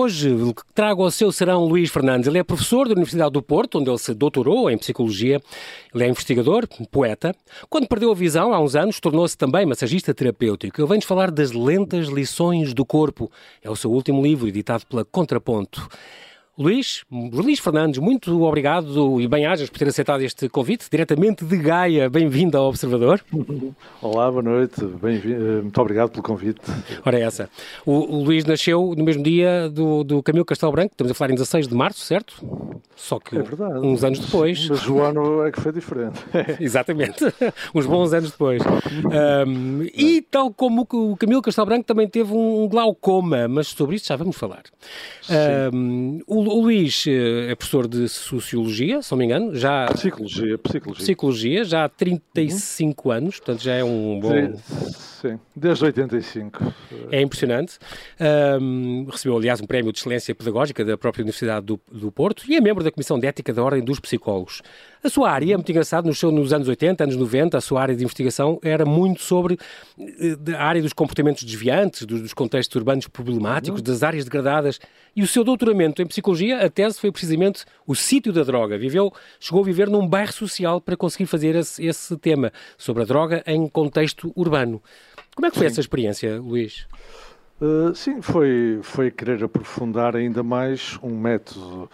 Hoje trago ao seu serão Luís Fernandes. Ele é professor da Universidade do Porto, onde ele se doutorou em Psicologia. Ele é investigador, poeta. Quando perdeu a visão, há uns anos, tornou-se também massagista terapêutico. Ele vem-nos falar das lentas lições do corpo. É o seu último livro, editado pela Contraponto. Luís, Luís Fernandes, muito obrigado e bem-ajas por ter aceitado este convite, diretamente de Gaia. Bem-vindo ao Observador. Olá, boa noite. Eh, muito obrigado pelo convite. Ora, é essa. O, o Luís nasceu no mesmo dia do, do Camilo Castelo Branco, estamos a falar em 16 de março, certo? Só que é verdade, uns anos depois. Mas o ano é que foi diferente. Exatamente, uns bons anos depois. Um, e tal como o Camilo Castelo Branco também teve um glaucoma, mas sobre isso já vamos falar. Um, o, o Luís eh, é professor de Sociologia, se não me engano, já... Psicologia, Psicologia. Psicologia, já há 35 uhum. anos, portanto já é um bom... Sim, desde 85. É impressionante. Um, recebeu, aliás, um prémio de excelência pedagógica da própria Universidade do, do, Porto e é membro da Comissão de Ética da Ordem dos Psicólogos. A sua área, é muito engraçado, nos, nos anos 80, anos 90, a sua área de investigação era muito sobre eh, a área dos comportamentos desviantes, dos, dos contextos urbanos problemáticos, uhum. das áreas degradadas. E o seu doutoramento em Psicologia, a tese foi precisamente o sítio da droga. Viveu, chegou a viver num bairro social para conseguir fazer esse, esse tema sobre a droga em contexto urbano. Como é que foi sim. essa experiência, Luís? Uh, sim, foi, foi querer aprofundar ainda mais um método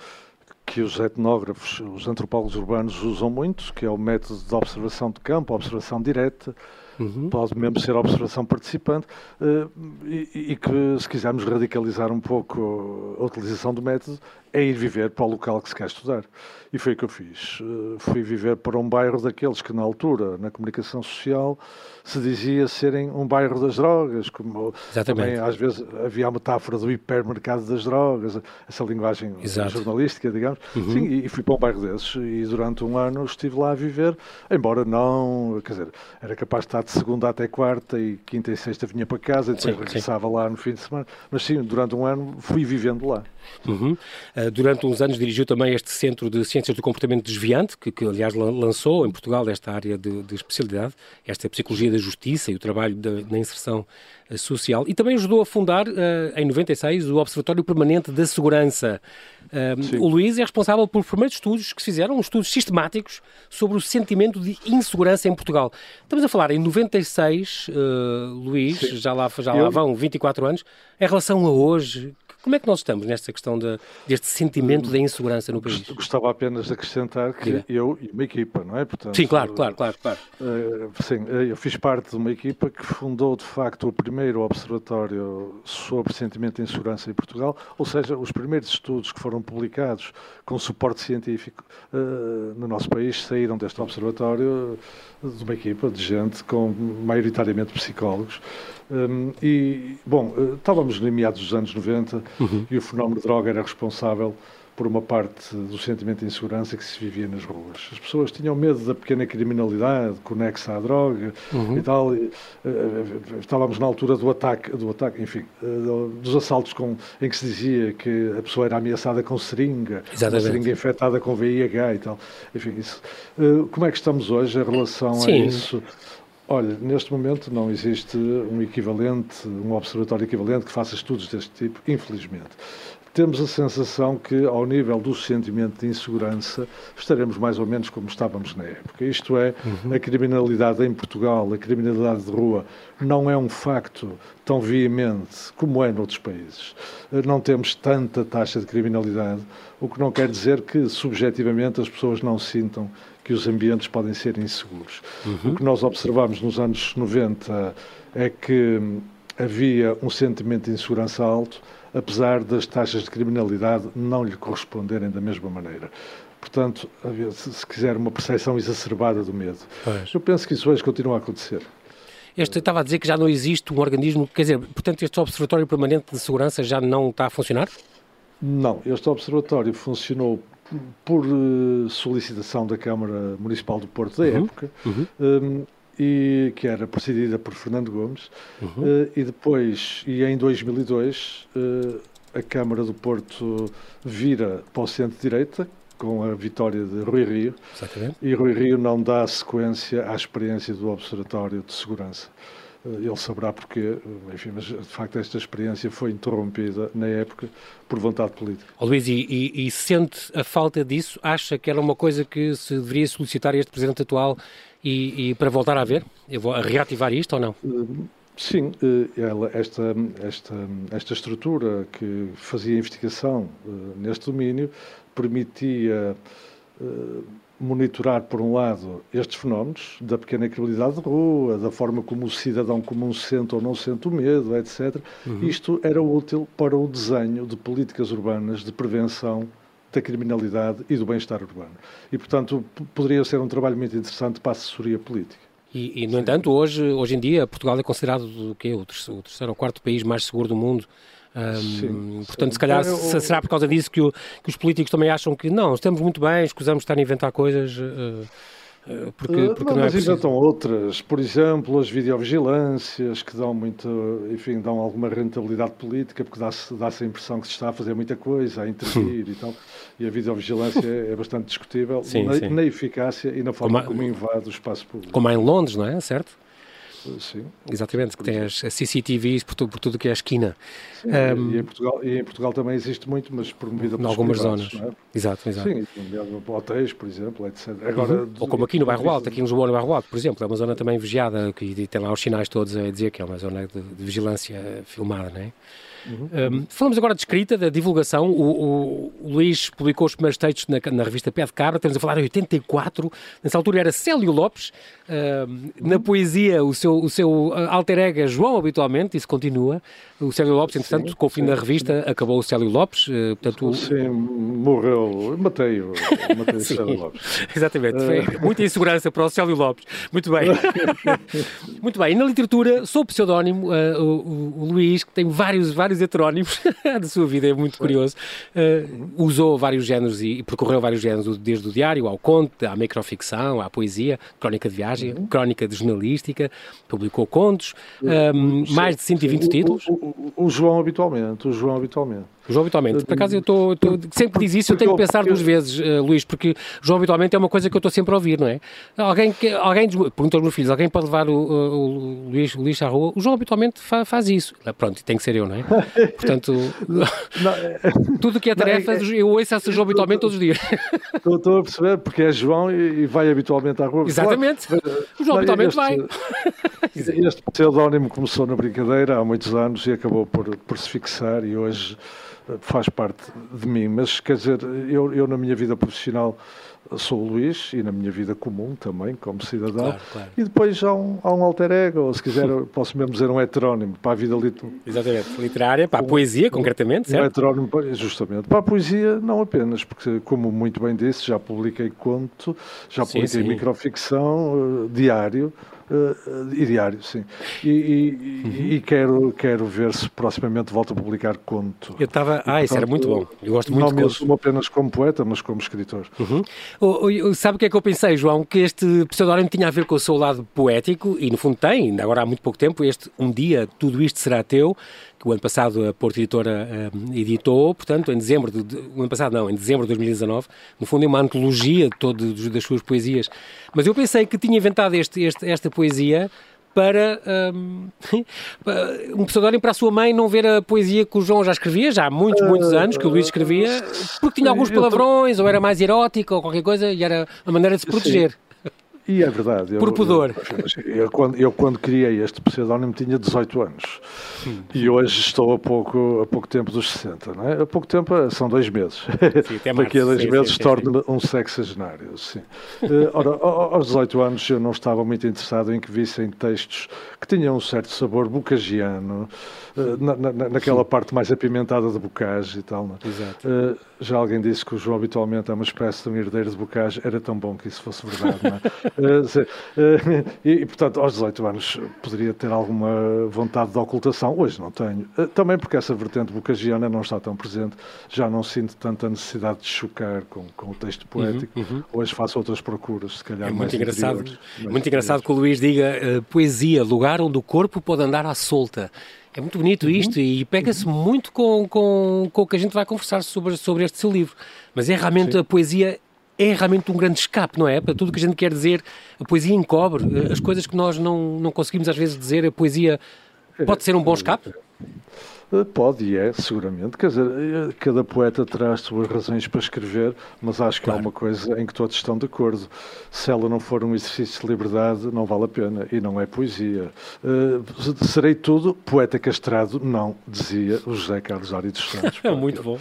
que os etnógrafos, os antropólogos urbanos usam muito, que é o método de observação de campo, observação direta, uhum. pode mesmo ser observação participante, uh, e, e, que, se quisermos radicalizar um pouco a utilização do método, é ir viver para o local que se quer estudar. E foi o que eu fiz. Uh, fui viver para um bairro daqueles que, na altura, na comunicação social, se dizia serem um bairro das drogas, como Exatamente. também às vezes havia a metáfora do hipermercado das drogas, essa linguagem Exato. jornalística, digamos. Uhum. Sim, e, fui para um bairro desses e durante um ano estive lá a viver, embora não, quer dizer, era capaz de estar de segunda até quarta e quinta e sexta vinha para casa e depois sim, regressava sim. lá no fim de semana. Mas sim, durante um ano fui vivendo lá. Uhum. Uh, durante uns anos dirigiu também este Centro de Ciências do Comportamento Desviante, que, que aliás lançou em Portugal esta área de, de especialidade, esta é a Psicologia da Justiça e o trabalho da, na inserção uh, social, e também ajudou a fundar, uh, em 96, o Observatório Permanente da Segurança. o Luís é responsável por primeiros estudos que se fizeram, estudos sistemáticos sobre o sentimento de insegurança em Portugal. Estamos a falar em 96, Luís, Sim. já lá, já lá vão 24 anos, em relação a hoje, como é que nós estamos nesta questão de, deste sentimento de insegurança no país? Gostava apenas de acrescentar que Diga. eu e uma equipa, não é? Portanto, sim, claro, claro, claro. claro. Uh, sim, eh, eu fiz parte de uma equipa que fundou, de facto, o primeiro observatório sobre sentimento de insegurança em Portugal, ou seja, os primeiros estudos que foram publicados com suporte científico uh, no nosso país saíram deste observatório de uma equipa de gente com maioritariamente psicólogos. Um, e, bom, estávamos em meados dos anos 90 uhum. e o fenómeno de droga era responsável por uma parte do sentimento de insegurança que se vivia nas ruas. As pessoas tinham medo da pequena criminalidade conexa à droga uhum. e tal. E, uh, estávamos na altura do ataque, do ataque enfim, uh, dos assaltos com, em que se dizia que a pessoa era ameaçada com seringa, seringa infectada com VIH e tal. Enfim, isso. Uh, como é que estamos hoje em relação Sim. a isso? Olha, neste momento não existe um equivalente, um observatório equivalente que faça estudos deste tipo, infelizmente. Temos a sensação que, ao nível do sentimento de insegurança, estaremos mais ou menos como estávamos na época. Isto é, uhum. a criminalidade em Portugal, a criminalidade de rua, não é um facto tão veemente como é noutros países. Não temos tanta taxa de criminalidade, o que não quer dizer que, subjetivamente, as pessoas não sintam que os ambientes podem ser inseguros. Uhum. O que nós observamos nos anos 90 é que havia um sentimento de insegurança alto, apesar das taxas de criminalidade não lhe corresponderem da mesma maneira. Portanto, se quiser, uma percepção exacerbada do medo. Pois. Eu penso que isso hoje continua a acontecer. Este estava a dizer que já não existe um organismo, quer dizer, portanto, este Observatório Permanente de Segurança já não está a funcionar? Não, este Observatório funcionou por uh, solicitação da Câmara Municipal do Porto da uhum, época, uhum. Um, e que era presidida por Fernando Gomes, uhum. uh, e depois, e em 2002, uh, eh, a Câmara do Porto vira para o centro-direita, com a vitória de Rui Rio, Exatamente. e Rui Rio não dá sequência à experiência do Observatório de Segurança. ele saberá porquê, enfim, mas de facto esta experiência foi interrompida na época por vontade política. Oh, Luís, e, e, e, sente a falta disso? Acha que era uma coisa que se deveria solicitar a este Presidente atual e, e para voltar a ver? Eu vou reativar isto ou não? Sim, ela, esta, esta, esta estrutura que fazia investigação neste domínio permitia monitorar, por um lado, estes fenómenos da pequena criminalidade de rua, da forma como o cidadão comum sente ou não sente o medo, etc. Uhum. Isto era útil para o desenho de políticas urbanas de prevenção da criminalidade e do bem-estar urbano. E, portanto, poderia ser um trabalho muito interessante para a assessoria política. E, e no Sim. entanto, hoje, hoje em dia, Portugal é considerado o, quê? o terceiro ou quarto país mais seguro do mundo um, sim, portanto, se calhar eu, será por causa disso que, o, que, os políticos também acham que não, estamos muito bem, escusamos de estar a inventar coisas. Uh, porque, porque não, não, mas é inventam outras, por exemplo, as videovigilâncias que dão muito, enfim, dão alguma rentabilidade política, porque dá-se dá a impressão que se está a fazer muita coisa, a intervir e tal. E a videovigilância é, é bastante discutível sim, na, na, eficácia e na forma como, como invade o espaço público. Como há em Londres, não é? Certo? Sim. Exatamente, que tem as CCTVs por, tudo, por tudo que é a esquina. Sim, um, e, em Portugal, e em Portugal também existe muito, mas promovida por algumas zonas. É? Exato, exato. Sim, hotéis, por exemplo, etc. Agora, uhum. Ou como aqui no Bairro Alto, aqui em Lisboa, no Bairro Alto, por exemplo, é uma zona também vigiada, que tem lá os sinais todos a dizer que é uma zona de, de vigilância filmada, não é? Uhum. Um, falamos agora de escrita, da divulgação. O, o, o Luís publicou os primeiros textos na, na, revista Pé de Cabra, estamos a falar em 84. Nessa altura era Célio Lopes. Uh, na poesia, o seu, o seu alter ego é João, habitualmente, isso continua. O Célio Lopes, entretanto, sim, com o fim sim, da revista, sim. acabou o Célio Lopes. Uh, portanto, sim, morreu. Matei-o. Matei o Célio Lopes. Exatamente. Foi uh... muita insegurança para o Célio Lopes. Muito bem. Muito bem. E na literatura, sou pseudónimo, uh, o, o, Luís, que tem vários, vários heterónimos da sua vida, é muito curioso. Uh, usou vários géneros e, e, percorreu vários géneros, desde o diário ao conto, à microficção, à poesia, crónica de viagem, uhum. crónica de jornalística, publicou contos, um, mais de 120 títulos. O, o, o João habitualmente, o João habitualmente. João habitualmente. Por acaso eu estou. Sempre que diz isso, eu tenho que pensar duas vezes, uh, Luís, porque João habitualmente é uma coisa que eu estou sempre a ouvir, não é? Alguém, que, alguém perguntou aos meus filhos, alguém pode levar o, o, o, Luís, o Luís à rua? O João habitualmente fa, faz isso. Pronto, tem que ser eu, não é? Portanto, tudo que é tarefas, eu ouço essa João habitualmente todos os dias. Estou a perceber, porque é João e vai habitualmente à rua. Exatamente. O João habitualmente este, vai. Este pseudónimo começou na brincadeira há muitos anos e acabou por, por se fixar e hoje faz parte de mim, mas quer dizer, eu, eu na minha vida profissional sou o Luís e na minha vida comum também, como cidadão. Claro, claro. E depois há um, há um alter ego, ou se quiser, posso mesmo dizer um heterónimo para a vida literária. Exatamente, literária, para a poesia, um, concretamente, certo? Um heterónimo, justamente. Para a poesia, não apenas, porque, como muito bem disse, já publiquei conto, já publiquei sim, sim. microficção, uh, diário, Uh, e diário, sim. E, e, uhum. e, quero, quero ver se proximamente volto a publicar conto. Eu estava. Ah, isso era muito bom. Eu gosto muito Não me assumo apenas como poeta, mas como escritor. Uhum. O, o, sabe o que é que eu pensei, João? Que este pseudónimo tinha a ver com o seu lado poético, e no fundo tem, ainda agora há muito pouco tempo, este Um Dia Tudo Isto Será Teu, que o ano passado a Porto Editora uh, editou, portanto, em dezembro, de, de, o ano passado não, em dezembro de 2019, no fundo é uma antologia de todas das suas poesias. Mas eu pensei que tinha inventado este, este, esta poesia para um, um pseudónimo para a sua mãe não ver a poesia que o João já escrevia, já há muitos, muitos anos que o Luís escrevia, porque tinha alguns palavrões, ou era mais erótico, ou qualquer coisa, e era a maneira de se proteger. E é verdade. Por pudor. Eu, eu, quando, eu, quando criei este pseudónimo, tinha 18 anos. Hum. E hoje estou a pouco, a pouco tempo dos 60, não é? A pouco tempo eh, são dois meses. Sim, Daqui a dois sim, meses torno-me um sexagenário, sim. Eh, ora, aos 18 anos eu não estava muito interessado em que vissem textos que tinham um certo sabor bucagiano, na, na, naquela parte mais apimentada de Bocage e tal. Não? É? Exato. Uh, já alguém disse que o João habitualmente é uma espécie de um herdeiro de Bocage, era tão bom que isso fosse verdade, não é? uh, uh, e, e, portanto, aos 18 anos poderia ter alguma vontade de ocultação, hoje não tenho. também porque essa vertente bocagiana não está tão presente, já não sinto tanta necessidade de chocar com, com o texto uhum, poético, uhum, uhum. hoje faço outras procuras, se calhar é muito engraçado, Muito engraçado que o Luís diga poesia, lugar onde o corpo pode andar à solta. É muito bonito uhum. isto e pega-se uhum. muito com, com, com o que a gente vai conversar sobre, sobre este seu livro. Mas é realmente Sim. a poesia é realmente um grande escape, não é? Para tudo o que a gente quer dizer, a poesia encobre, as coisas que nós não, não conseguimos às vezes dizer, a poesia pode ser um bom escape? Pode e é, seguramente. Quer dizer, eh, cada poeta traz suas razões para escrever, mas acho que claro. há uma coisa em que todos estão de acordo. Se ela não for um exercício de liberdade, não vale a pena e não é poesia. Uh, serei tudo poeta castrado, não, dizia o José Carlos Ari dos Santos. Muito bom.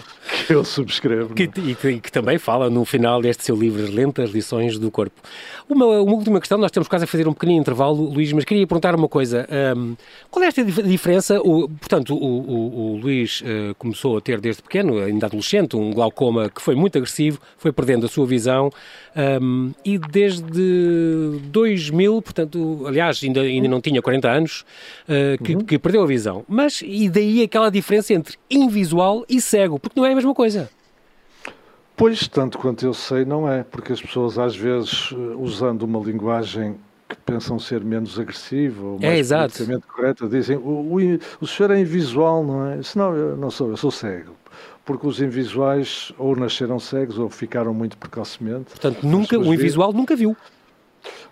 Que eu subscrevo. Que, e que, que, também fala no final deste seu livro, As Lentas Lições do Corpo. Uma, uma, última questão, nós temos quase a fazer um pequenino intervalo, Luís, mas queria perguntar uma coisa. Um, qual é esta diferença? O, portanto, o o, o Luís uh, começou a ter desde pequeno, ainda adolescente, um glaucoma que foi muito agressivo, foi perdendo a sua visão um, e desde 2000, portanto, aliás, ainda, ainda não tinha 40 anos, uh, que, uhum. que perdeu a visão. Mas, e daí aquela diferença entre invisual e cego, porque não é a mesma coisa. Pois, tanto quanto eu sei, não é, porque as pessoas às vezes, eh, usando uma linguagem que pensam ser menos agressivo ou mais é, politicamente correta, dizem o, o, o senhor é invisual, não é? Se não, eu não sou, eu sou cego. Porque os invisuais ou nasceram cegos ou ficaram muito precocemente. Portanto, nunca, o invisual viram. nunca viu.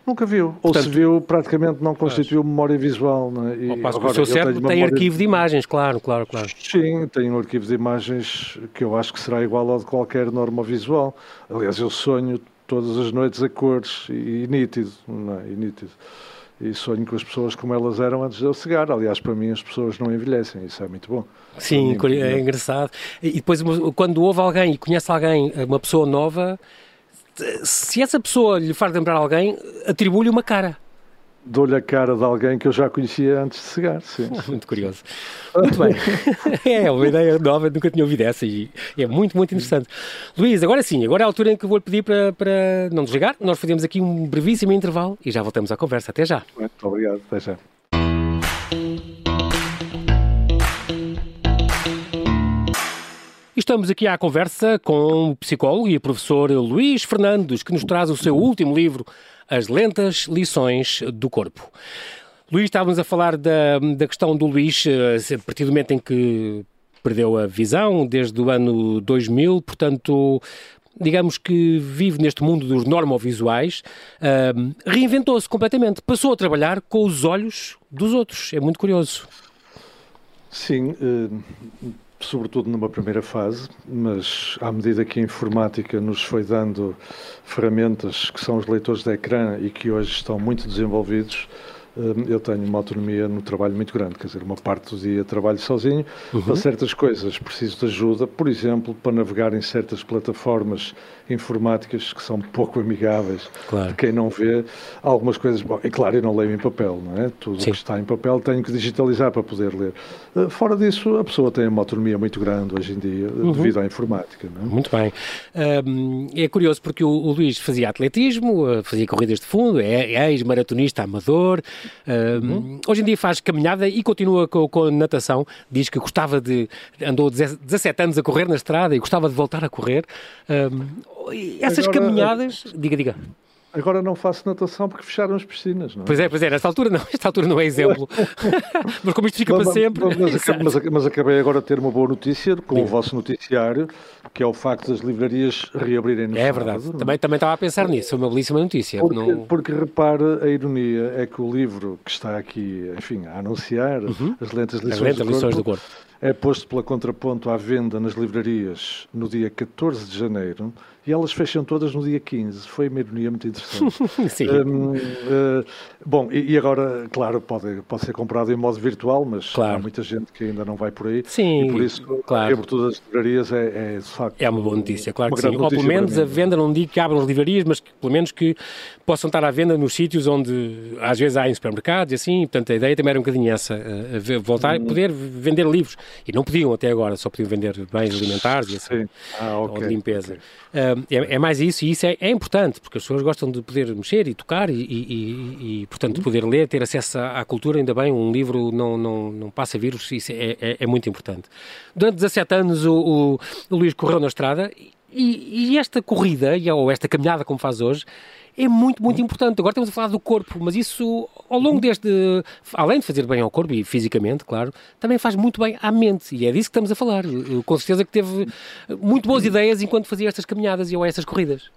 Nunca viu. Portanto, ou se viu, praticamente não constituiu memória visual. Não é? e, agora, o seu cérebro tem memória... arquivo de imagens, claro, claro, claro. Sim, tem um arquivo de imagens que eu acho que será igual ao de qualquer norma visual. Aliás, eu sonho todas as noites a cores e, e nítido, não é? E nítido. E sonho com as pessoas como elas eram antes de eu chegar. Aliás, para mim as pessoas não envelhecem, isso é muito bom. Sim, mim, é engraçado. E depois, quando ouve alguém e conhece alguém, uma pessoa nova, se essa pessoa lhe faz lembrar alguém, atribui-lhe uma cara dou-lhe a cara de alguém que eu já conhecia antes de chegar, sim. Muito curioso. Muito bem. é uma ideia nova, nunca tinha ouvido essa e é muito, muito interessante. Luís, agora sim, agora é a altura em que vou-lhe pedir para, para não desligar. Nós fazemos aqui um brevíssimo intervalo e já voltamos à conversa. Até já. Muito obrigado. Até já. Estamos aqui à conversa com o psicólogo e professor Luís Fernandes, que nos traz o seu último livro, as lentas lições do corpo. Luís, estávamos a falar da, da questão do Luís, eh, a partir do momento em que perdeu a visão, desde o ano 2000, portanto, digamos que vive neste mundo dos normovisuais, uh, reinventou-se completamente, passou a trabalhar com os olhos dos outros. É muito curioso. Sim, uh, sobretudo numa primeira fase, mas à medida que a informática nos foi dando ferramentas que são os leitores de ecrã e que hoje estão muito desenvolvidos, eu tenho uma autonomia no trabalho muito grande, quer dizer, uma parte do dia trabalho sozinho, uhum. para certas coisas preciso de ajuda, por exemplo, para navegar em certas plataformas informáticas que são pouco amigáveis claro. de quem não vê, algumas coisas, bom, é claro, eu não leio em papel, não é? Tudo o que está em papel tenho que digitalizar para poder ler. Uh, fora disso, a pessoa tem uma autonomia muito grande hoje em dia, uhum. devido à informática, não é? Muito bem. Um, é curioso porque o, o Luís fazia atletismo, uh, fazia corridas de fundo, é, é ex-maratonista amador, uhum. Hoje em dia faz caminhada e continua com, com, a natação. Diz que gostava de. andou 17 anos a correr na estrada e gostava de voltar a correr. essas Agora, caminhadas. Diga, diga. Agora não faço natação porque fecharam as piscinas, não é? Pois é, pois é, nesta altura não, esta altura não é exemplo. mas como isto fica mas, para sempre. Mas, mas, mas, acabei agora de ter uma boa notícia com o vosso noticiário, que é o facto das livrarias reabrirem no É verdade, também, também estava a pensar nisso, foi uma belíssima notícia. Porque, não... porque repare, a ironia é que o livro que está aqui, enfim, a anunciar, uhum. As Lentas Lições, as lentas do, lições corpo, do Corpo, é posto pela Contraponto à venda nas livrarias no dia 14 de janeiro e elas fecham todas no dia 15. Foi uma ironia muito interessante. Sim. Um, uh, bom, e, e, agora, claro, pode, pode ser comprado em modo virtual, mas claro. há muita gente que ainda não vai por aí. Sim, e por isso claro. a abertura das livrarias é, é, de facto. É uma boa notícia, claro que sim. Ou pelo menos a venda, não digo que abram as livrarias, mas que, pelo menos que possam estar à venda nos sítios onde às vezes há em supermercados e assim. Portanto, a ideia também era um bocadinho essa, a voltar a hum. poder vender livros. E não podiam até agora, só podiam vender bens alimentares e assim, ah, okay, ou de limpeza. Okay. Uh, é, é, mais isso, e isso é, é, importante, porque as pessoas gostam de poder mexer e tocar e, e, e, portanto, de poder ler, ter acesso à, à, cultura, ainda bem, um livro não, não, não passa vírus, isso é, é, é muito importante. Durante 17 anos o, o, o Luís correu na estrada e, e, esta corrida, ou esta caminhada como faz hoje, é muito, muito importante. Agora estamos a falar do corpo, mas isso, ao longo deste, além de fazer bem ao corpo e fisicamente, claro, também faz muito bem à mente. E é disso que estamos a falar. Com certeza que teve muito boas ideias enquanto fazia estas caminhadas e ou essas corridas.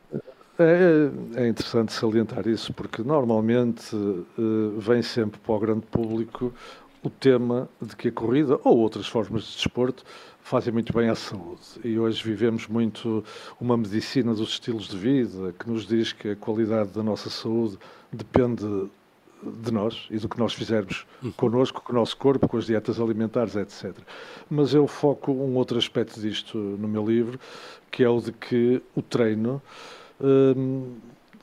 É, é, interessante salientar isso, porque normalmente uh, vem sempre para o grande público o tema de que a corrida ou outras formas de desporto fazem muito bem à saúde. E hoje vivemos muito uma medicina dos estilos de vida que nos diz que a qualidade da nossa saúde depende de nós e do que nós fizermos uhum. connosco, com o nosso corpo, com as dietas alimentares, etc. Mas eu foco um outro aspecto disto no meu livro, que é o de que o treino. Hum,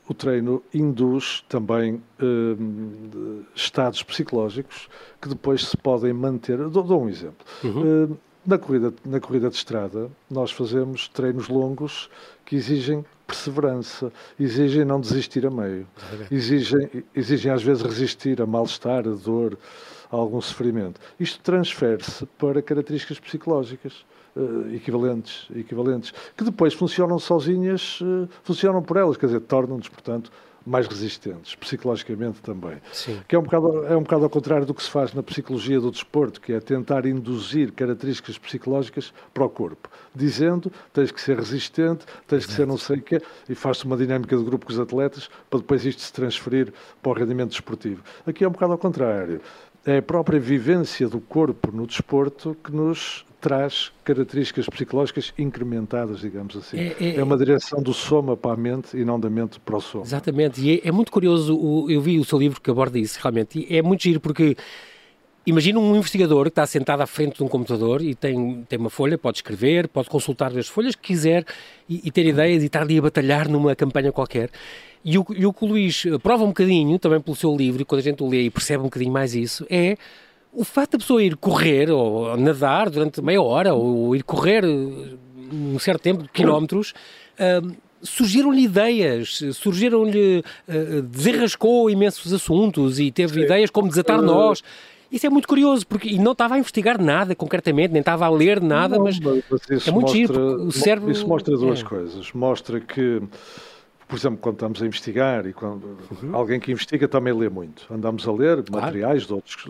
o treino induz também hum, estados psicológicos que depois se podem manter. Dou, dou um exemplo. Uhum. Hum, na corrida, na corrida de estrada, nós fazemos treinos longos que exigem perseverança, exigem não desistir a meio, exigem, exigem às vezes resistir a mal-estar, a dor, a algum sofrimento. Isto transfere-se para características psicológicas. Uh, equivalentes, equivalentes, que depois funcionam sozinhas, uh, funcionam por elas, quer dizer, tornam-nos, portanto, mais resistentes, psicologicamente também. Sim. Que é um, bocado, é um bocado ao contrário do que se faz na psicologia do desporto, que é tentar induzir características psicológicas para o corpo, dizendo tens que ser resistente, tens Exato. que ser não sei o quê, e faz-se uma dinâmica de grupo com os atletas para depois isto se transferir para o rendimento desportivo. Aqui é um bocado ao contrário. É a própria vivência do corpo no desporto que nos traz características psicológicas incrementadas, digamos assim. É, é, é, uma direção do soma para a mente e não da mente para o soma. Exatamente, e é, é muito curioso, o, eu vi o seu livro que aborda isso realmente, e é muito giro porque Imagina um investigador que está sentado à frente de um computador e tem, tem uma folha, pode escrever, pode consultar as folhas que quiser e, e ter ideias e estar ali a batalhar numa campanha qualquer. E o, e o que o Luís prova um bocadinho, também pelo seu livro, e quando a gente o lê e percebe um bocadinho mais isso, é o facto da pessoa ir correr ou nadar durante meia hora ou ir correr eh, um certo tempo, quilómetros, uh, surgiram-lhe ideias, surgiram-lhe, uh, desenrascou imensos assuntos e teve Sim. ideias como desatar uh, nós. Isso é muito curioso, porque e não estava a investigar nada concretamente, nem estava a ler nada, não, mas, mas é muito mostra, giro, o cérebro... Isso mostra duas é. coisas. Mostra que por exemplo, quando estamos a investigar e quando uhum. alguém que investiga também lê muito. Andamos a ler claro. materiais de outros.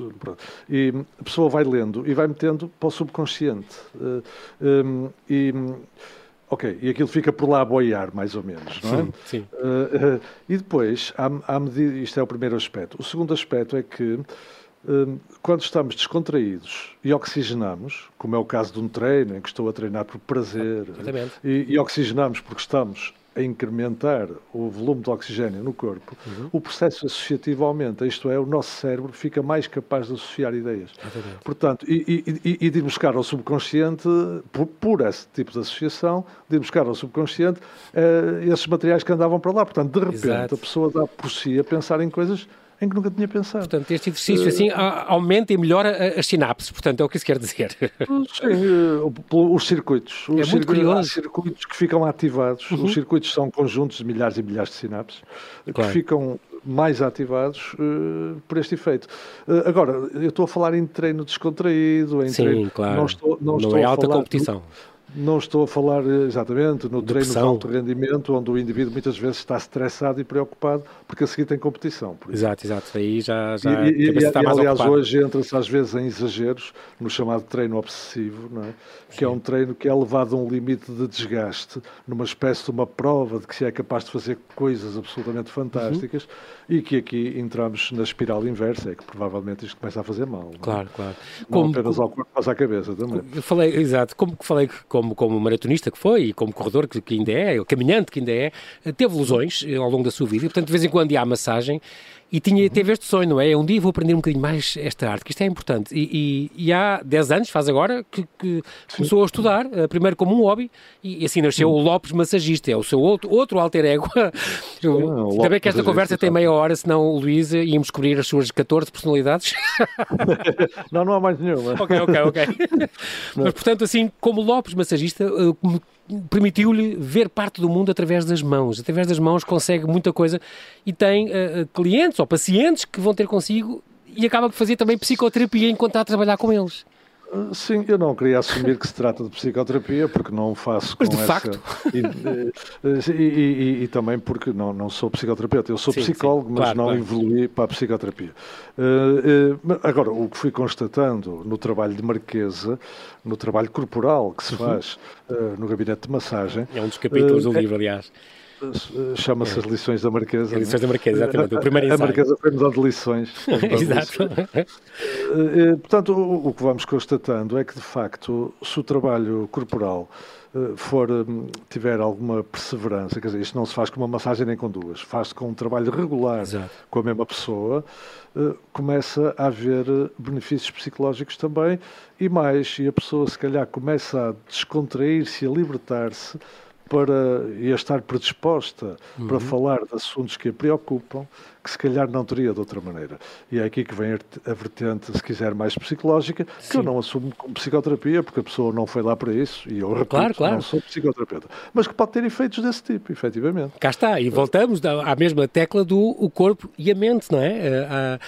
E a pessoa vai lendo e vai metendo para o subconsciente. Eh, um, e. Ok, e aquilo fica por lá a boiar, mais ou menos, não é? Sim. sim. Uh, uh, e depois, à, à medida, isto é o primeiro aspecto. O segundo aspecto é que quando estamos descontraídos e oxigenamos, como é o caso de um treino em que estou a treinar por prazer, e, e, oxigenamos porque estamos a incrementar o volume de oxigênio no corpo, uhum. o processo associativo aumenta, isto é, o nosso cérebro fica mais capaz de associar ideias. Exatamente. Portanto, e, e, e, de ir buscar ao subconsciente, por, por, esse tipo de associação, de ir buscar ao subconsciente uh, esses materiais que andavam para lá. Portanto, de repente, Exato. a pessoa dá por si a pensar em coisas em que nunca tinha pensado. Portanto, este exercício assim aumenta e melhora as sinapses, portanto, é o que isso quer dizer. Sim, eh, os circuitos. Os é muito curioso. Há circuitos que ficam ativados, uhum. os circuitos são conjuntos de milhares e milhares de sinapses, claro. que ficam mais ativados uh, por este efeito. Uh, agora, eu estou a falar em treino descontraído, em Sim, treino... claro. Não, estou, não, não estou é alta competição. Não estou a falar exatamente no treino de alto rendimento, onde o indivíduo muitas vezes está estressado e preocupado porque a seguir tem competição. Exato, exato. Aí já, já e, e, está e, aliás, ocupado. hoje entra-se às vezes em exageros no chamado treino obsessivo, é? que é um treino que é levado a um limite de desgaste, numa espécie de uma prova de que se é capaz de fazer coisas absolutamente fantásticas uhum. e que aqui entramos na espiral inversa, é que provavelmente isto começa a fazer mal. Claro, não? claro. Não como, apenas ao corpo, mas à cabeça também. Eu falei, exato, como falei como como, como maratonista que foi e como corredor que, que ainda é, caminhante que ainda é, teve lesões eh, ao longo da sua vida e, portanto, de vez em quando à massagem e tinha, teve este sonho, não é? Um dia vou aprender um bocadinho mais esta arte, que isto é importante. E, e, e há 10 anos, faz agora, que, que começou a estudar, eh, primeiro como um hobby, e, assim nasceu o Lopes Massagista, é o seu outro, outro alter ego. Ah, Também que esta conversa tem meia hora, senão, Luísa, íamos descobrir as suas 14 personalidades. não, não há mais nenhuma. ok, ok, ok. Mas, portanto, assim, como Lopes Massagista, eh, permitiu-lhe ver parte do mundo através das mãos. Através das mãos consegue muita coisa e tem uh, clientes ou pacientes que vão ter consigo e acaba por fazer também psicoterapia enquanto está a trabalhar com eles. Sim, eu não queria assumir que se trata de psicoterapia, porque não faço Mas com de essa... facto. E, e, e, e, também porque não, não sou psicoterapeuta. Eu sou sim, psicólogo, sim. mas claro, não claro. evolui para a psicoterapia. Uh, uh, agora, o que fui constatando no trabalho de Marquesa, no trabalho corporal que se uhum. faz uh, no gabinete de massagem... É um dos capítulos do livro, aliás Chama-se as lições da Marquesa. As lições da Marquesa, exatamente. O primeiro ensaio. A Marquesa foi-nos de lições. Exato. Portanto, o, o que vamos constatando é que, de facto, se o trabalho corporal for, tiver alguma perseverança, quer dizer, isto não se faz com uma massagem nem com duas, faz-se com um trabalho regular Exato. com a mesma pessoa, começa a haver benefícios psicológicos também e mais, e a pessoa se calhar começa a descontrair-se, a libertar-se para, e a estar predisposta uhum. para falar de assuntos que a preocupam, que se calhar não teria de outra maneira. E é aqui que vem a vertente, se quiser, mais psicológica, Sim. que eu não assumo como psicoterapia, porque a pessoa não foi lá para isso, e eu repito, claro, claro. não sou psicoterapeuta. Mas que pode ter efeitos desse tipo, efetivamente. Cá está, e voltamos à mesma tecla do o corpo e a mente, não é? Eh,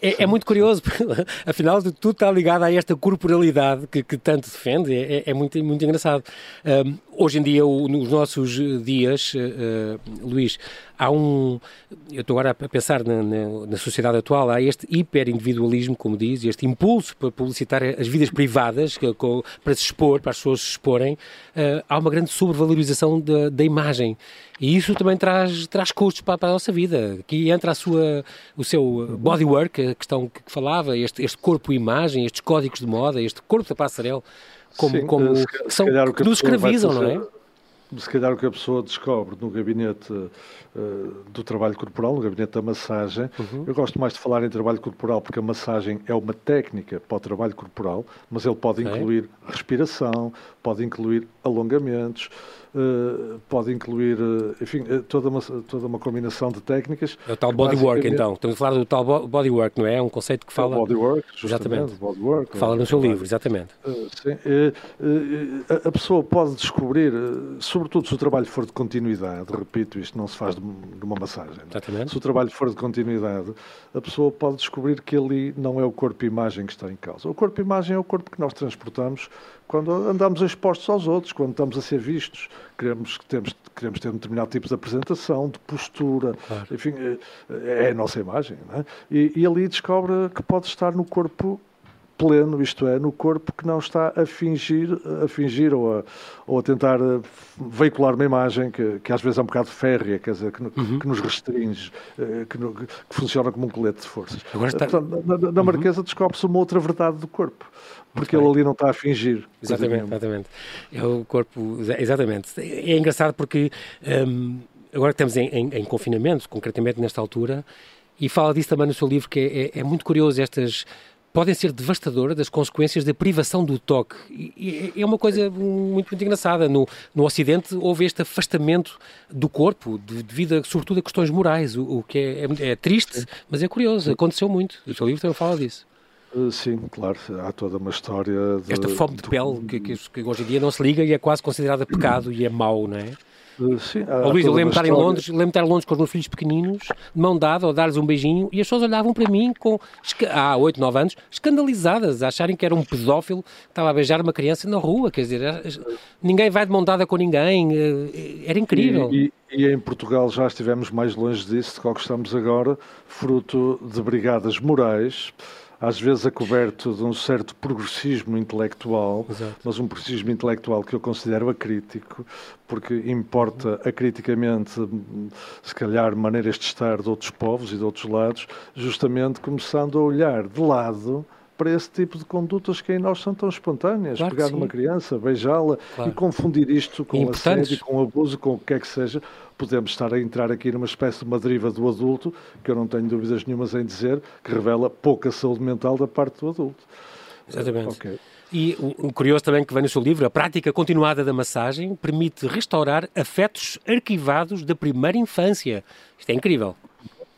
é, é, muito curioso, porque, afinal de tudo está ligado a esta corporalidade que, que tanto defende, é, é, muito, muito engraçado. Um, hoje em dia, o, nos nossos dias, uh, Luís, há um. Eu estou agora a pensar na, na, na sociedade atual, há este hiperindividualismo, como diz, este impulso para publicitar as vidas privadas, que, com, para se expor, para as pessoas se exporem. Uh, há uma grande sobrevalorização da, da imagem. E isso também traz, traz custos para, para, a nossa vida. Aqui entra a sua, o seu bodywork, a questão que, que falava, este, este corpo-imagem, estes códigos de moda, este corpo da passarela, como, Sim, como se, são, que, que nos escravizam, não é? Se calhar o que a pessoa descobre no gabinete uh, do trabalho corporal, no gabinete da massagem, uhum. eu gosto mais de falar em trabalho corporal porque a massagem é uma técnica para o trabalho corporal, mas ele pode incluir respiração, pode incluir alongamentos, uh, pode incluir, uh, enfim, uh, toda, uma, toda uma combinação de técnicas. É o tal bodywork, então. Estamos a falar do tal bodywork, não é? É um conceito que fala... É o bodywork, exatamente. Bodywork, que fala no seu livro, exatamente. sim. A, pessoa pode descobrir, sobretudo se o trabalho for de continuidade, repito, isto não se faz de, uma massagem. É? Exatamente. Se o trabalho for de continuidade, a pessoa pode descobrir que ali não é o corpo-imagem que está em causa. O corpo-imagem é o corpo que nós transportamos quando andamos expostos aos outros, quando estamos a ser vistos, queremos, temos, queremos ter um determinado tipo de apresentação, de postura, claro. enfim, é, é a nossa imagem. É? E, e ali descobre que pode estar no corpo pleno, isto é, no corpo que não está a fingir, a fingir ou a, ou a tentar eh, veicular uma imagem que, que às vezes é um bocado férrea, quer dizer, que, uhum. que nos restringe, eh, que, que, funciona como um colete de forças. Agora está... Portanto, na, na uhum. Marquesa descobre-se uma outra verdade do corpo porque ele ali não está a fingir. Exatamente, exatamente. É o corpo, exatamente. É engraçado porque um, agora que estamos em, em, em, confinamento, concretamente nesta altura, e fala disso também no seu livro, que é, é, é muito curioso estas podem ser devastadoras das consequências da privação do toque. E, é uma coisa muito, muito engraçada. No, no Ocidente houve este afastamento do corpo devido, a, sobretudo, a questões morais, o, o que é, é, é triste, mas é curioso. Aconteceu muito. O seu livro também fala disso. Eh, sim, claro, há toda uma história. De, Esta fome de, de pele que, que, hoje em dia não se liga e é quase considerada pecado e é mau, não é? Sim, oh, Luís, eu lembro de estar em Londres, lembro estar em Londres com os meus filhos pequeninos, de mão dada, ou dar-lhes um beijinho, e as pessoas olhavam para mim com, há 8, 9 anos, escandalizadas, a acharem que era um pedófilo que estava a beijar uma criança na rua, quer dizer, ninguém vai de mão dada com ninguém, eh, era incrível. E, e, e em Portugal já estivemos mais longe disso do que estamos agora, fruto de brigadas morais, às vezes a coberto de um certo progressismo intelectual, Exato. mas um progressismo intelectual que eu considero acrítico, porque importa acriticamente, se calhar, maneiras de estar de outros povos e de outros lados, justamente começando a olhar de lado para esse tipo de condutas que em nós são tão espontâneas. Claro Pegar numa criança, beijá-la claro. e confundir isto com assédio, com abuso, com o que quer que seja. Podemos estar a entrar aqui numa espécie de uma deriva do adulto, que eu não tenho dúvidas nenhumas em dizer, que revela pouca saúde mental da parte do adulto. Exatamente. Okay. E um curioso também que vem no seu livro, a prática continuada da massagem permite restaurar afetos arquivados da primeira infância. Isto é incrível.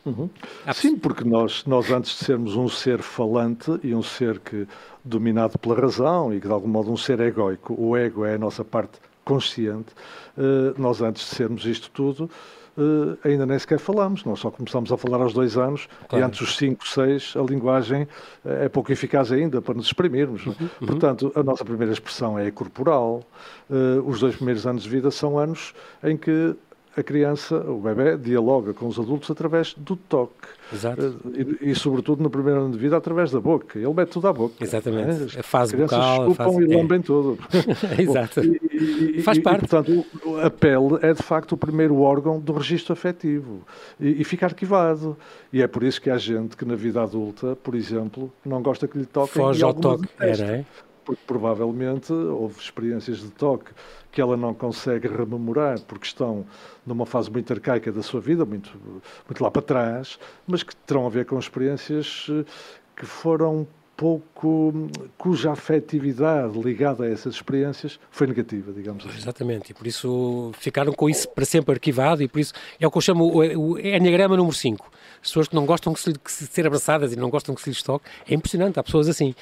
Uhum. Sim, porque nós, nós antes de sermos um ser falante e um ser que dominado pela razão e que de algum modo um ser egoico, o ego é a nossa parte consciente, uh, nós antes de sermos isto tudo, uh, ainda nem sequer falamos, nós só começamos a falar aos dois anos claro. e antes dos cinco, seis, a linguagem é pouco eficaz ainda para nos exprimirmos. Uhum, uhum. Portanto, a nossa primeira expressão é corporal, uh, os dois primeiros anos de vida são anos em que a criança, o bebê, dialoga com os adultos através do toque. Exato. E, e, sobretudo, no primeiro ano de vida, através da boca. Ele mete tudo à boca. Exatamente. É? A fase As bucal. A fase... e lambem é. tudo. Exato. E, e, Faz parte. E, portanto, a pele é, de facto, o primeiro órgão do registro afetivo. E, fica arquivado. E é por isso que há gente que, na vida adulta, por exemplo, não gosta que lhe toquem. Foge ao toque. Era, é? Porque provavelmente houve experiências de toque que ela não consegue rememorar porque estão numa fase muito arcaica da sua vida, muito, muito lá para trás, mas que terão a ver com experiências eh, que foram pouco, cuja afetividade ligada a essas experiências foi negativa, digamos assim. Exatamente, e por isso ficaram com isso para sempre arquivado, e por isso é o que eu chamo o, o Enneagrama número 5. As pessoas que não gostam de ser abraçadas e não gostam que se lhes toque, é impressionante, há pessoas assim.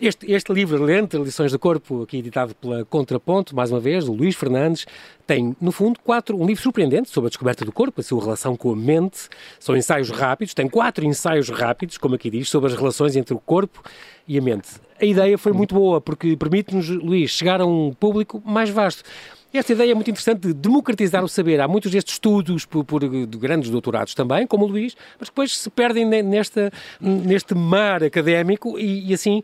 Este, este livro, Lente, Lições do Corpo, aqui editado pela Contraponto, mais uma vez, do Luís Fernandes, tem, no fundo, quatro, um livro surpreendente sobre a descoberta do corpo, a sua relação com a mente. São ensaios rápidos, tem quatro ensaios rápidos, como aqui diz, sobre as relações entre o corpo e a mente. A ideia foi muito boa, porque permite-nos, Luís, chegar a um público mais vasto. Esta ideia é muito interessante de democratizar o saber. Há muitos destes estudos por, por de grandes doutorados também, como o Luís, mas depois se perdem nesta, neste mar académico e, e assim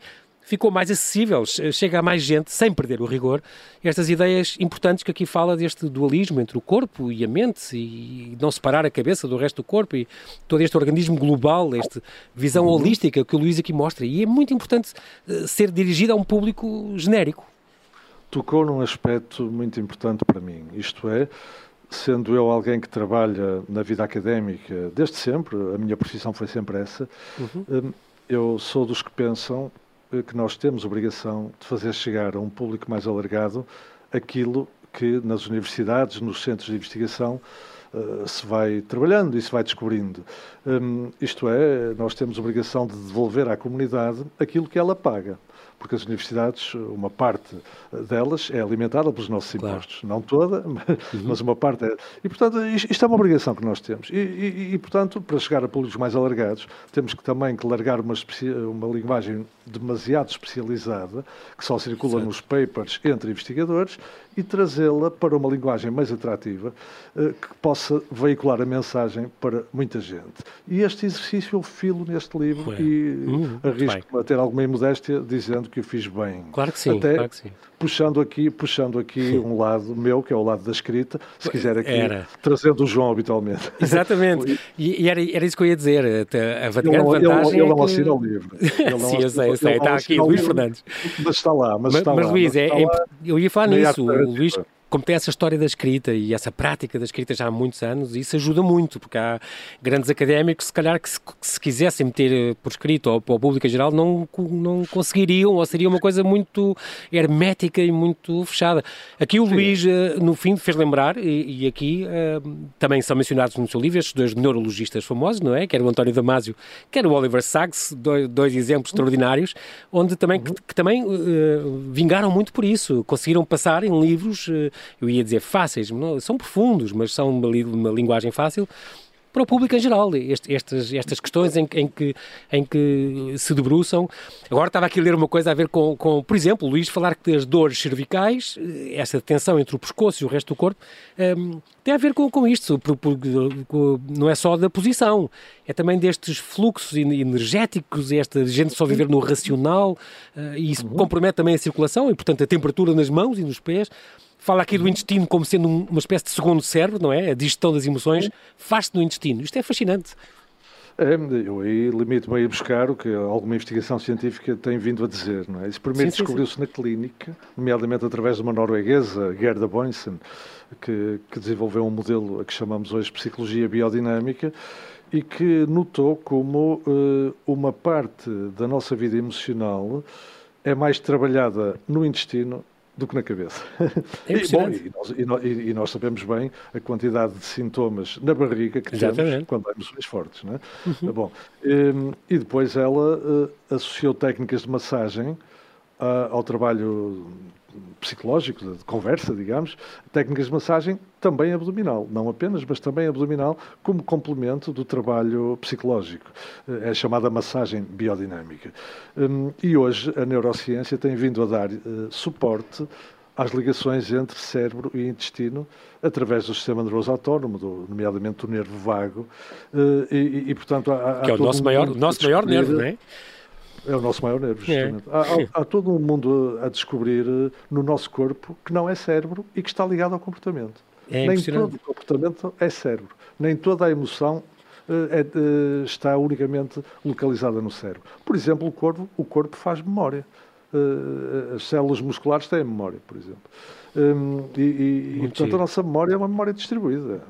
ficou mais acessível, chega a mais gente, sem perder o rigor, estas ideias importantes que aqui fala deste dualismo entre o corpo e a mente e não separar a cabeça do resto do corpo e todo este organismo global, esta visão uhum. holística que o Luís aqui mostra. E é muito importante eh, ser dirigido a um público genérico. Tocou num aspecto muito importante para mim, isto é, sendo eu alguém que trabalha na vida académica desde sempre, a minha profissão foi sempre essa, uhum. Hum, eu sou dos que pensam eh, que nós temos obrigação de fazer chegar a um público mais alargado aquilo que nas universidades, nos centros de investigação, uh, se vai trabalhando e se vai descobrindo. Um, isto é, nós temos obrigação de devolver à comunidade aquilo que ela paga porque as universidades, uma parte delas é alimentada pelos nossos impostos. Claro. Não toda, mas, uhum. uma parte é. E, portanto, isto é uma obrigação que nós temos. E, e, e, portanto, para chegar a públicos mais alargados, temos que também que largar uma, uma linguagem demasiado especializada, que só circula Exato. nos papers entre investigadores, e trazê-la para uma linguagem mais atrativa, eh, que possa veicular a mensagem para muita gente. E este exercício eu filo neste livro Ué. e hum, arrisco-me a ter alguma imodéstia dizendo que o fiz bem. Claro que sim, Até claro que sim. Puxando aqui, puxando aqui um lado meu, que é o lado da escrita, se quiser aqui, era. trazendo o João habitualmente. Exatamente, e, e era, era isso que eu ia dizer, a grande vantagem ele, ele é não assina o livro. Ele sim, eu sei, eu sei, está aqui, Luís Fernandes. Mas está lá, mas, mas está mas, lá. Luís, é, é, eu ia falar nisso, o Luís como tem essa história da escrita e essa prática da escrita já há muitos anos, isso ajuda muito, porque há grandes académicos, se calhar, que se, que se quisessem meter eh, por escrito ou para o público em geral, não, não conseguiriam, ou seria uma coisa muito hermética e muito fechada. Aqui o Sim. Luís, eh, no fim, fez lembrar, e, e aqui uh, também são mencionados no seu livro estes dois neurologistas famosos, não é? Quer o António Damasio, quer o Oliver Sacks, dois, dois exemplos extraordinários, onde também, uhum. que, que, também uh, vingaram muito por isso, conseguiram passar em livros. Uh, eu ia dizer fáceis, não, são profundos, mas são uma, uma linguagem fácil para o público em geral, este, estas, estas questões em, em, que, em que se debruçam. Agora estava aqui a ler uma coisa a ver com, com por exemplo, o Luís falar que as dores cervicais, essa tensão entre o pescoço e o resto do corpo, um, tem a ver com, com isto, por, por, com, não é só da posição, é também destes fluxos energéticos, esta gente só viver no racional, uh, e isso uhum. compromete também a circulação e, portanto, a temperatura nas mãos e nos pés. Fala aqui do intestino como sendo uma espécie de segundo cérebro, não é? A digestão das emoções faz-se no intestino. Isto é fascinante. É, eu aí limito-me a ir buscar o que alguma investigação científica tem vindo a dizer. Não é? Isso primeiro descobriu-se na clínica, nomeadamente através de uma norueguesa, Gerda Boysen, que, que, desenvolveu um modelo a que chamamos hoje psicologia biodinâmica e que notou como uh, uma parte da nossa vida emocional é mais trabalhada no intestino do que na cabeça. É e, bom, e, nós, e, nós, sabemos bem a quantidade de sintomas na barriga que Exatamente. temos quando há emoções fortes. Não é? Uhum. Bom, e, e, depois ela uh, associou técnicas de massagem uh, ao trabalho psicológico, de conversa, digamos, técnicas de massagem também abdominal, não apenas, mas também abdominal, como complemento do trabalho psicológico. É chamada massagem biodinâmica. Hum, e hoje a neurociência tem vindo a dar eh, suporte às ligações entre cérebro e intestino através do sistema nervoso autónomo, do, nomeadamente do nervo vago. E, e, e portanto, há, que é o nosso maior, nosso maior nervo, não é? É o nosso maior nervo, é. justamente. É. Há, há, há, todo um mundo a descobrir no nosso corpo que não é cérebro e que está ligado ao comportamento. É Nem todo o comportamento é cérebro. Nem toda a emoção é, é, está unicamente localizada no cérebro. Por exemplo, o corpo, o corpo faz memória. Eh, as células musculares têm memória, por exemplo. Hum, e, e, e portanto, a nossa memória é uma memória distribuída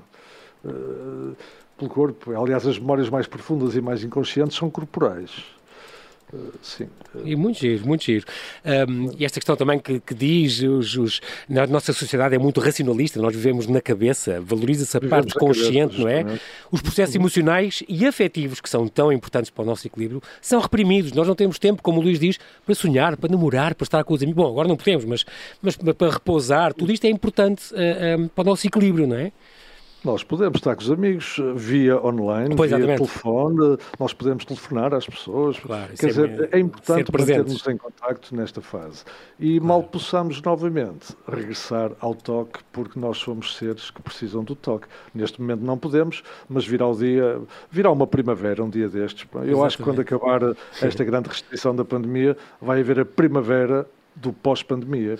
pelo corpo. Aliás, as memórias mais profundas e mais inconscientes são corporais. Sim. E muito giro, muito giro. Um, e esta questão também que, que diz, os, os, na nossa sociedade é muito racionalista, nós vivemos na cabeça, valoriza-se a parte consciente, cabeça, não é? Os processos emocionais e afetivos, que são tão importantes para o nosso equilíbrio, são reprimidos. Nós não temos tempo, como o Luís diz, para sonhar, para namorar, para estar com os amigos. Bom, agora não podemos, mas, mas para repousar, tudo isto é importante uh, um, para o nosso equilíbrio, não é? Nós podemos estar com os amigos eh, via online, pois, via exatamente. telefone, nós podemos telefonar às pessoas. Claro, Quer dizer, é, é importante mantermos em contacto nesta fase. E claro. mal possamos novamente regressar ao toque, porque nós somos seres que precisam do toque. Neste momento não podemos, mas virá o dia, virá uma primavera, um dia destes. Eu exatamente. acho que quando acabar esta grande restrição da pandemia, vai haver a primavera do pós-pandemia.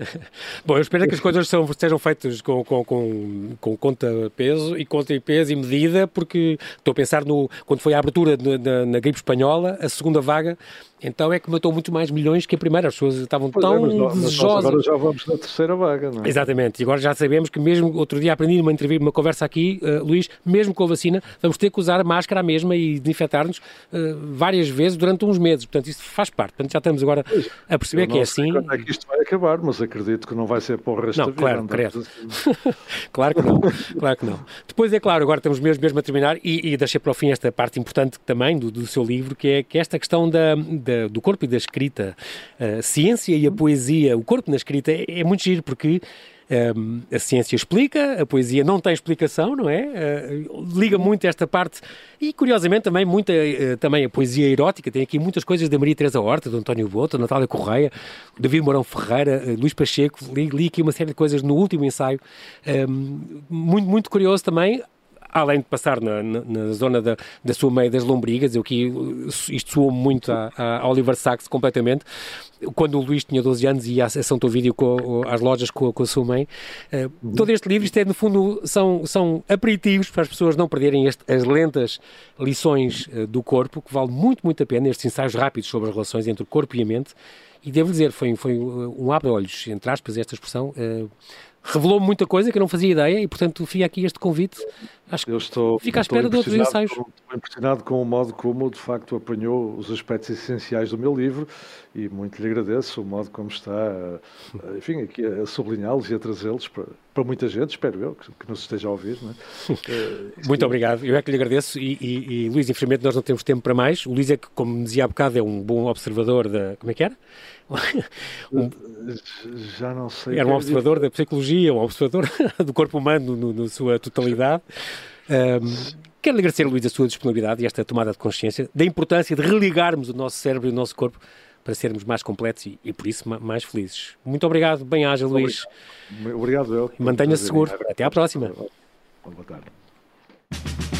Bom, eu espero que as coisas são, sejam feitas com, com, com, com conta peso e conta peso e medida, porque estou a pensar no quando foi a abertura na, na gripe espanhola, a segunda vaga, então é que matou muito mais milhões que a primeira. As pessoas estavam pois tão é, nós, desejosas. agora já vamos na terceira vaga, não é? Exatamente. E agora já sabemos que mesmo, outro dia aprendi numa entrevista, uma conversa aqui, uh, Luís, mesmo com a vacina, vamos ter que usar a máscara mesma e desinfetar-nos uh, várias vezes durante uns meses. Portanto, isso faz parte. Portanto, já estamos agora a perceber que é assim. Quando é que isto vai acabar, mas acredito que não vai ser para o resto não, da vida. Claro, credo. Assim. claro que não. Claro que não. Depois, é claro, agora estamos mesmo, mesmo a terminar e, e deixei para o fim esta parte importante também do, do seu livro, que é, que é esta questão da, da, do corpo e das escrita, a ciência e a poesia, o corpo na escrita é, é muito giro porque um, a ciência explica, a poesia não tem explicação, não é? Uh, liga muito esta parte e, curiosamente, também muita uh, também a poesia erótica. Tem aqui muitas coisas da Maria Teresa Horta, do António Boto, Natália Correia, David Mourão Ferreira, uh, Luís Pacheco. Li, li, aqui uma série de coisas no último ensaio. Um, muito, muito curioso também além de passar na, na, na zona da, da sua meia das lombrigas, eu aqui, isto soou muito a, a Oliver Sacks completamente, quando o Luís tinha 12 anos e ia a São Vídeo com, às lojas com, com a sua mãe. Uh, todo este livro, isto é, no fundo, são, são aperitivos para as pessoas não perderem este, as lentas lições uh, do corpo, que vale muito, muito a pena, estes ensaios rápidos sobre as relações entre o corpo e a mente. E devo dizer, foi, foi um abre-olhos, entre aspas, esta expressão, uh, revelou muita coisa que eu não fazia ideia e, portanto, fica aqui este convite. Acho que eu estou, fica à espera de outros ensaios. Estou impressionado com o modo como, de facto, apanhou os aspectos essenciais do meu livro e muito lhe agradeço o modo como está, enfim, aqui a sublinhá-los e a trazê-los para, para muita gente, espero eu, que, que nos esteja a ouvir. É? Eh, muito obrigado, eu é que lhe agradeço e, e, e Luís, infelizmente nós não temos tempo para mais. O Luís é que, como dizia há bocado, é um bom observador da... como é que era? um, Já não sei. Era um observador da psicologia, um observador do corpo humano no, na sua totalidade. Um, quero agradecer, Luís, a sua disponibilidade e esta tomada de consciência da importância de religarmos o nosso cérebro e o nosso corpo para sermos mais completos e, e por isso mais felizes. Muito obrigado, bem-aja, Luís. Obrigado, eu. Mantenha-se seguro. Até à próxima. Boa tarde.